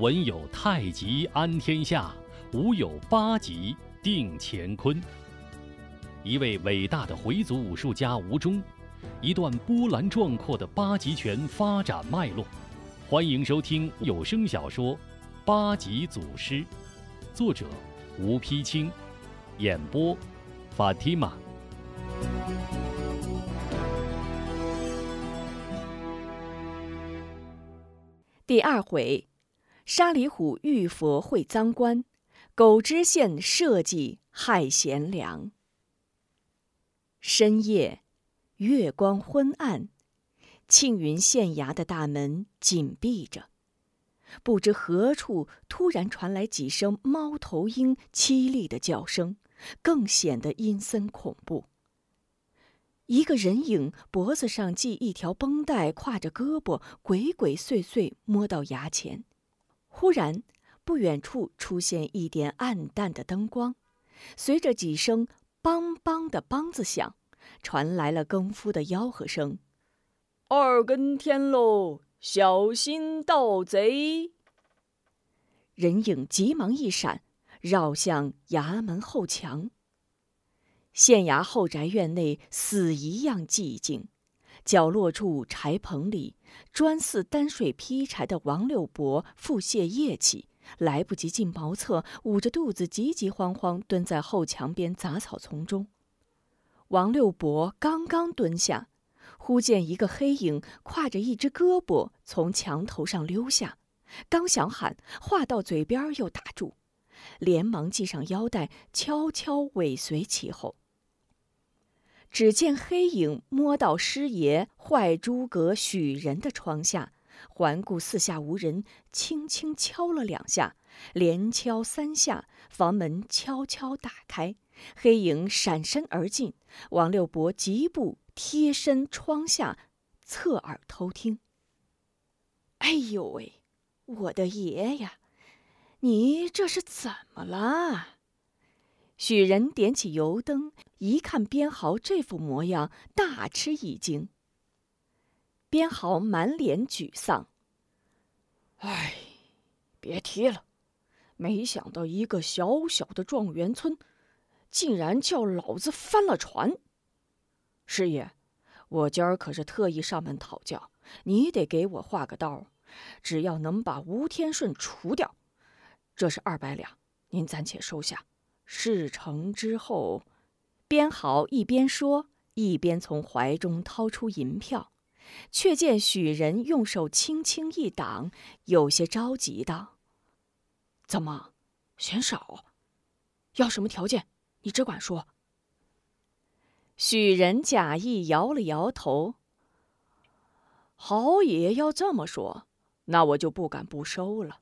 文有太极安天下，武有八极定乾坤。一位伟大的回族武术家吴忠，一段波澜壮阔的八极拳发展脉络。欢迎收听有声小说《八极祖师》，作者吴丕清，演播法蒂玛。第二回，沙里虎遇佛会赃官，狗知县设计害贤良。深夜，月光昏暗，庆云县衙的大门紧闭着。不知何处突然传来几声猫头鹰凄厉的叫声，更显得阴森恐怖。一个人影，脖子上系一条绷带，挎着胳膊，鬼鬼祟祟摸到衙前。忽然，不远处出现一点暗淡的灯光，随着几声“梆梆”的梆子响，传来了更夫的吆喝声：“二更天喽，小心盗贼！”人影急忙一闪，绕向衙门后墙。县衙后宅院内死一样寂静，角落处柴棚里，专似担水劈柴的王六伯腹泻夜起，来不及进茅厕，捂着肚子急急慌慌蹲在后墙边杂草丛中。王六伯刚刚蹲下，忽见一个黑影挎着一只胳膊从墙头上溜下，刚想喊，话到嘴边又打住，连忙系上腰带，悄悄尾随其后。只见黑影摸到师爷坏诸葛许人的窗下，环顾四下无人，轻轻敲了两下，连敲三下，房门悄悄打开，黑影闪身而进。王六伯急步贴身窗下，侧耳偷听。哎呦喂，我的爷呀，你这是怎么了？许人点起油灯，一看边豪这副模样，大吃一惊。边豪满脸沮丧：“哎，别提了，没想到一个小小的状元村，竟然叫老子翻了船。师爷，我今儿可是特意上门讨教，你得给我画个道，只要能把吴天顺除掉，这是二百两，您暂且收下。”事成之后，边豪一边说，一边从怀中掏出银票，却见许仁用手轻轻一挡，有些着急道：“怎么，嫌少？要什么条件？你只管说。”许仁假意摇了摇头：“好爷要这么说，那我就不敢不收了。”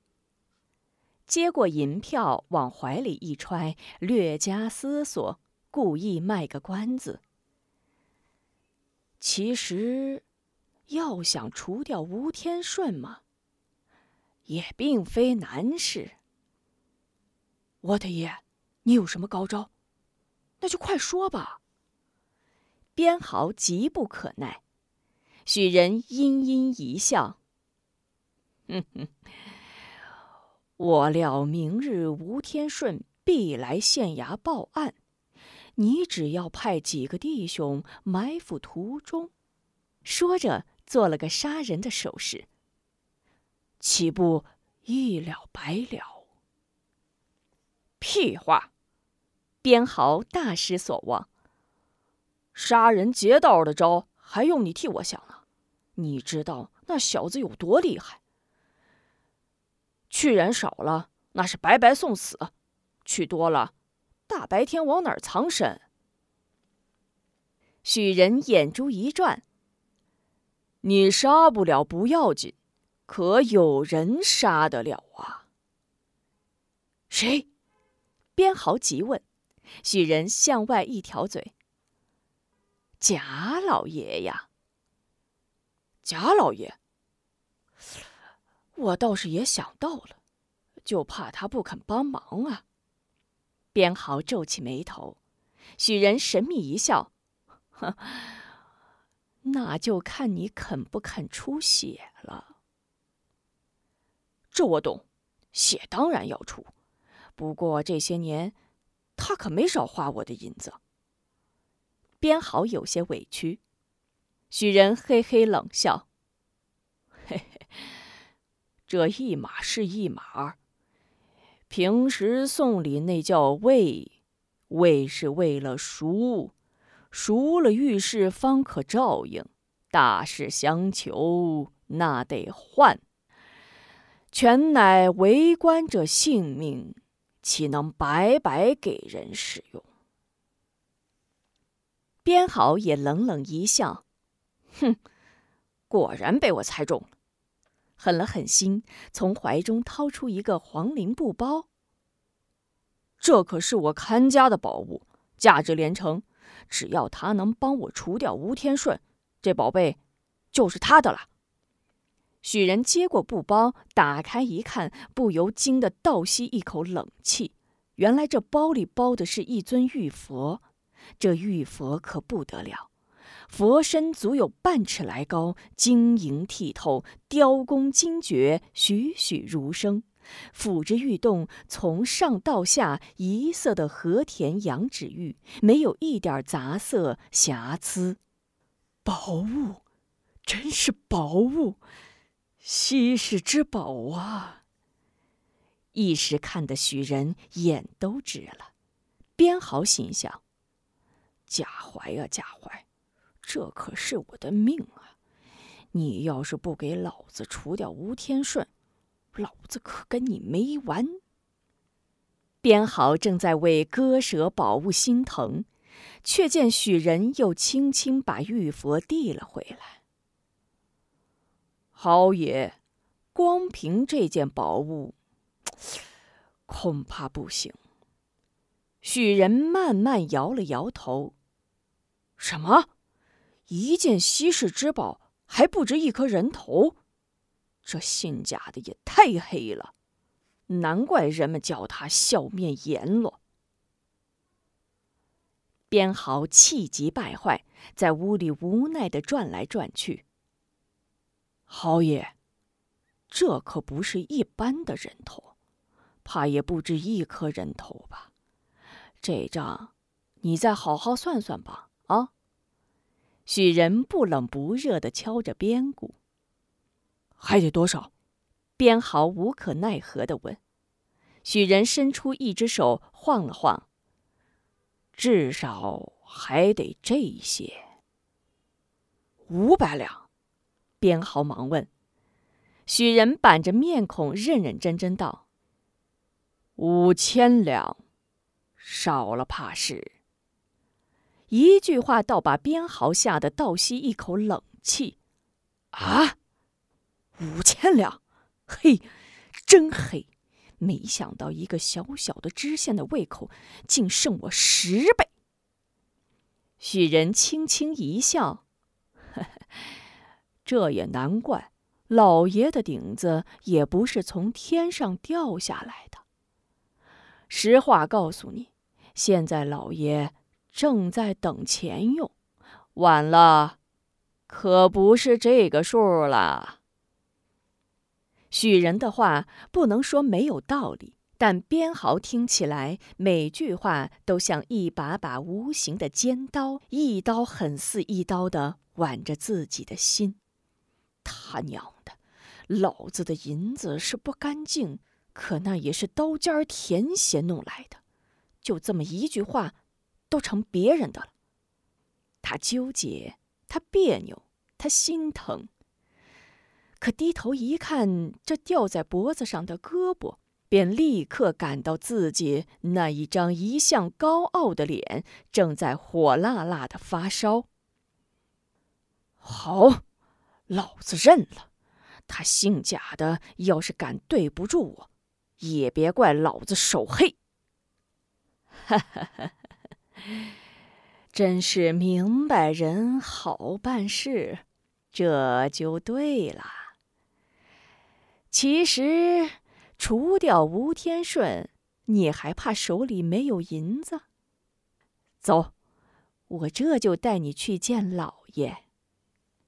接过银票，往怀里一揣，略加思索，故意卖个关子。其实，要想除掉吴天顺嘛，也并非难事。我的爷，你有什么高招？那就快说吧。边豪急不可耐，许人阴阴一笑：“哼哼。”我料明日吴天顺必来县衙报案，你只要派几个弟兄埋伏途中，说着做了个杀人的手势，岂不一了百了？屁话！边豪大失所望，杀人劫道的招还用你替我想呢？你知道那小子有多厉害？去人少了，那是白白送死；去多了，大白天往哪儿藏身？许人眼珠一转：“你杀不了不要紧，可有人杀得了啊？”谁？边豪急问。许人向外一挑嘴：“贾老爷呀，贾老爷。”我倒是也想到了，就怕他不肯帮忙啊。边豪皱起眉头，许人神秘一笑：“哼，那就看你肯不肯出血了。”这我懂，血当然要出，不过这些年，他可没少花我的银子。边豪有些委屈，许人嘿嘿冷笑：“，这一码是一码。平时送礼那叫为，为是为了赎，赎了遇事方可照应，大事相求那得换。”全乃为官者性命，岂能白白给人使用？边豪也冷冷一笑，哼，果然被我猜中了。狠了狠心，从怀中掏出一个黄绫布包。这可是我看家的宝物，价值连城。只要他能帮我除掉吴天顺，这宝贝就是他的了。许人接过布包，打开一看，不由惊得倒吸一口冷气。原来这包里包的是一尊玉佛，这玉佛可不得了，佛身足有半尺来高，晶莹剔透，雕工精绝，栩栩如生。抚着玉动，从上到下一色的和田羊脂玉，没有一点杂色瑕疵。宝物，真是宝物！稀世之宝啊！一时看得许人眼都直了。边豪心想：贾怀啊，贾怀，这可是我的命啊！你要是不给老子除掉吴天顺，老子可跟你没完！边豪正在为割舍宝物心疼，却见许人又轻轻把玉佛递了回来。豪爷，光凭这件宝物，恐怕不行。许人慢慢摇了摇头。什么？一件稀世之宝还不值一颗人头？这姓贾的也太黑了，难怪人们叫他笑面阎罗。边豪气急败坏，在屋里无奈的转来转去。豪爷，这可不是一般的人头，怕也不止一颗人头吧？这账，你再好好算算吧。啊！许人不冷不热的敲着边鼓。还得多少？边豪无可奈何的问。许人伸出一只手晃了晃。至少还得这些。五百两。边豪忙问：“许人板着面孔，认认真真道：‘五千两，少了怕是。’一句话倒把边豪吓得倒吸一口冷气。啊，五千两，嘿，真黑！没想到一个小小的知县的胃口，竟胜我十倍。”许人轻轻一笑。呵呵这也难怪，老爷的顶子也不是从天上掉下来的。实话告诉你，现在老爷正在等钱用，晚了，可不是这个数了。许人的话不能说没有道理，但边豪听起来每句话都像一把把无形的尖刀，一刀狠似一刀的剜着自己的心。他娘的，老子的银子是不干净，可那也是刀尖舔血弄来的，就这么一句话，都成别人的了。他纠结，他别扭，他心疼。可低头一看，这吊在脖子上的胳膊，便立刻感到自己那一张一向高傲的脸正在火辣辣的发烧。好。老子认了，他姓贾的，要是敢对不住我，也别怪老子手黑。哈哈哈！真是明白人好办事，这就对了。其实除掉吴天顺，你还怕手里没有银子？走，我这就带你去见老爷。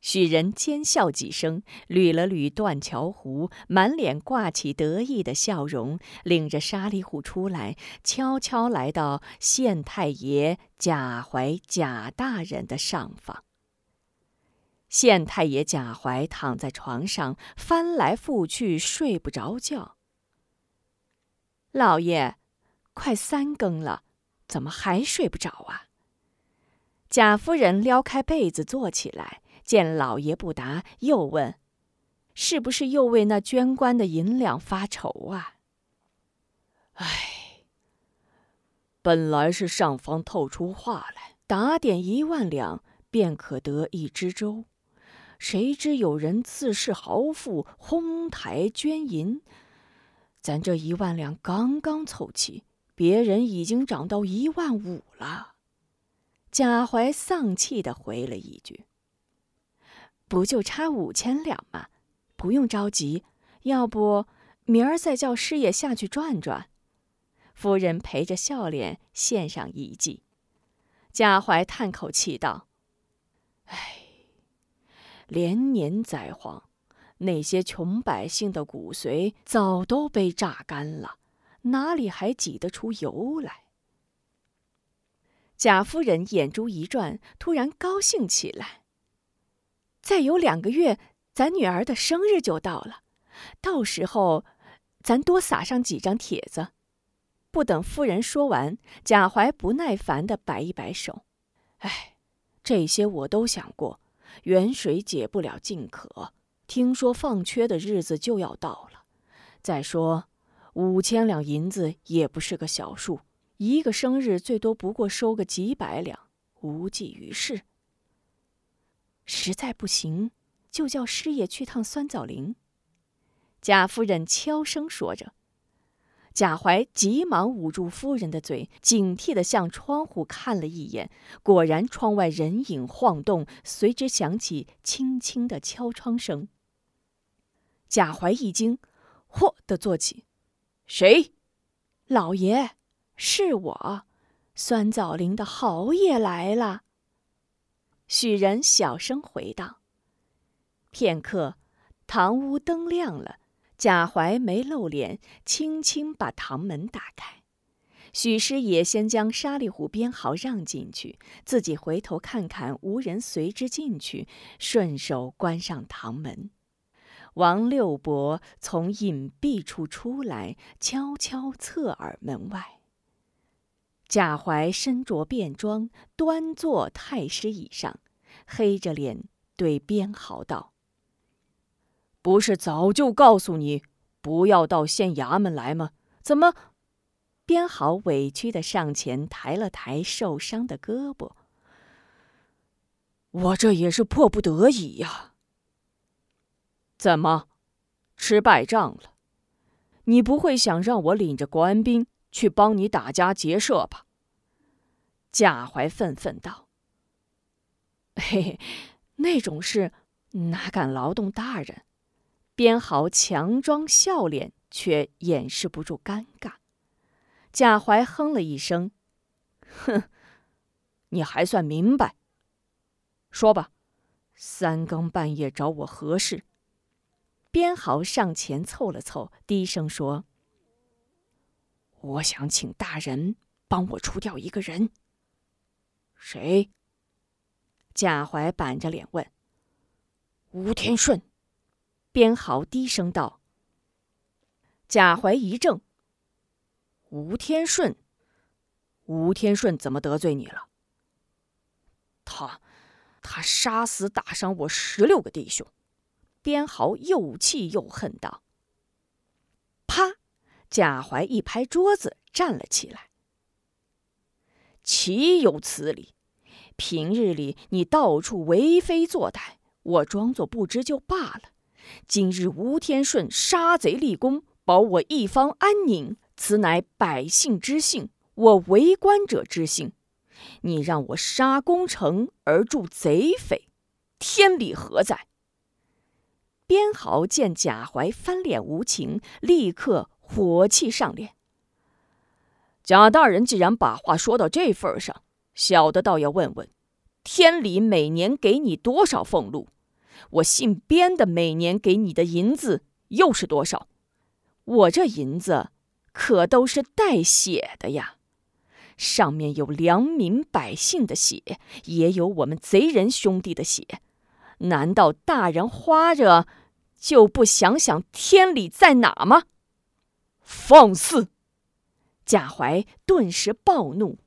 许人奸笑几声，捋了捋断桥胡，满脸挂起得意的笑容，领着沙里虎出来，悄悄来到县太爷贾怀贾大人的上房。县太爷贾怀躺在床上，翻来覆去睡不着觉。老爷，快三更了，怎么还睡不着啊？贾夫人撩开被子坐起来。见老爷不答，又问：“是不是又为那捐官的银两发愁啊？”唉，本来是上方透出话来，打点一万两便可得一只粥，谁知有人自恃豪富，哄抬捐银，咱这一万两刚刚凑齐，别人已经涨到一万五了。贾怀丧气的回了一句。不就差五千两吗？不用着急，要不明儿再叫师爷下去转转。夫人陪着笑脸献上一计。贾怀叹口气道：“唉，连年灾荒，那些穷百姓的骨髓早都被榨干了，哪里还挤得出油来？”贾夫人眼珠一转，突然高兴起来。再有两个月，咱女儿的生日就到了，到时候，咱多撒上几张帖子。不等夫人说完，贾怀不耐烦的摆一摆手：“哎，这些我都想过，远水解不了近渴。听说放缺的日子就要到了。再说，五千两银子也不是个小数，一个生日最多不过收个几百两，无济于事。”实在不行，就叫师爷去趟酸枣林。贾夫人悄声说着，贾怀急忙捂住夫人的嘴，警惕地向窗户看了一眼，果然窗外人影晃动，随之响起轻轻的敲窗声。贾怀一惊，嚯的坐起：“谁？老爷，是我，酸枣林的侯爷来了。”许人小声回道：“片刻，堂屋灯亮了，贾怀没露脸，轻轻把堂门打开。许师爷先将沙里虎编号让进去，自己回头看看无人随之进去，顺手关上堂门。王六伯从隐蔽处出来，悄悄侧耳门外。贾怀身着便装，端坐太师椅上。”黑着脸对边豪道：“不是早就告诉你不要到县衙门来吗？怎么？”边豪委屈的上前抬了抬受伤的胳膊：“我这也是迫不得已呀。怎么，吃败仗了？你不会想让我领着官兵去帮你打家劫舍吧？”贾怀愤愤道。嘿嘿，那种事哪敢劳动大人？边豪强装笑脸，却掩饰不住尴尬。贾怀哼了一声：“哼，你还算明白。说吧，三更半夜找我何事？”边豪上前凑了凑，低声说：“我想请大人帮我除掉一个人。”谁？贾怀板着脸问：“吴天顺。”边豪低声道。贾怀一怔：“吴天顺，吴天顺怎么得罪你了？他，他杀死打伤我十六个弟兄。”边豪又气又恨道：“啪！”贾怀一拍桌子，站了起来：“岂有此理！”平日里你到处为非作歹，我装作不知就罢了。今日吴天顺杀贼立功，保我一方安宁，此乃百姓之幸，我为官者之幸。你让我杀功臣而助贼匪，天理何在？边豪见贾怀翻脸无情，立刻火气上脸。贾大人既然把话说到这份上。小的倒要问问，天理每年给你多少俸禄？我姓边的每年给你的银子又是多少？我这银子可都是带血的呀，上面有良民百姓的血，也有我们贼人兄弟的血。难道大人花着就不想想天理在哪吗？放肆！贾怀顿时暴怒。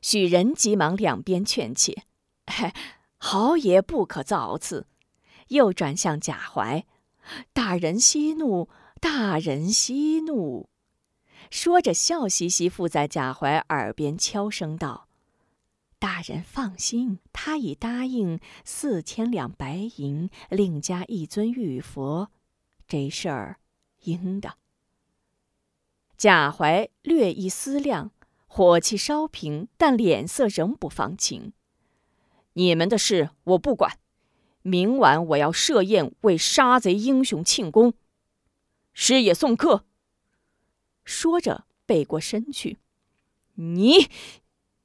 许人急忙两边劝解：“ 豪爷不可造次。”又转向贾怀：“大人息怒，大人息怒。”说着，笑嘻嘻附在贾怀耳边悄声道：“大人放心，他已答应四千两白银，另加一尊玉佛，这事儿应的。”贾怀略一思量。火气稍平，但脸色仍不放晴。你们的事我不管，明晚我要设宴为杀贼英雄庆功。师爷送客。说着背过身去。你，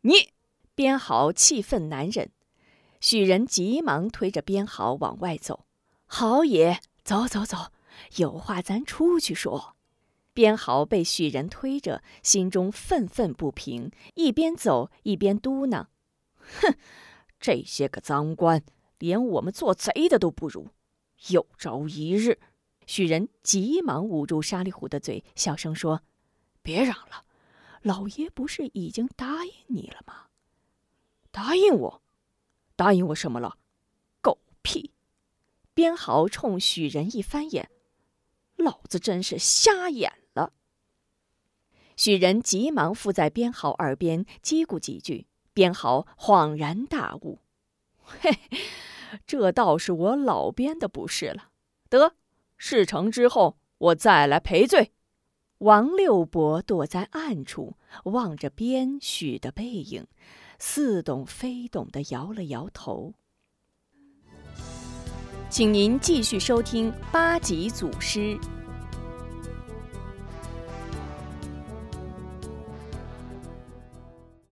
你！边豪气愤难忍，许仁急忙推着边豪往外走。豪爷，走走走，有话咱出去说。边豪被许人推着，心中愤愤不平，一边走一边嘟囔：“哼，这些个赃官，连我们做贼的都不如。有朝一日……”许人急忙捂住沙里虎的嘴，小声说：“别嚷了，老爷不是已经答应你了吗？答应我？答应我什么了？狗屁！”边豪冲许人一翻眼：“老子真是瞎眼了！”许人急忙附在边豪耳边叽咕几句，边豪恍然大悟：“嘿，这倒是我老边的不是了。得，事成之后我再来赔罪。”王六伯躲在暗处，望着边许的背影，似懂非懂的摇了摇头。请您继续收听八级祖师。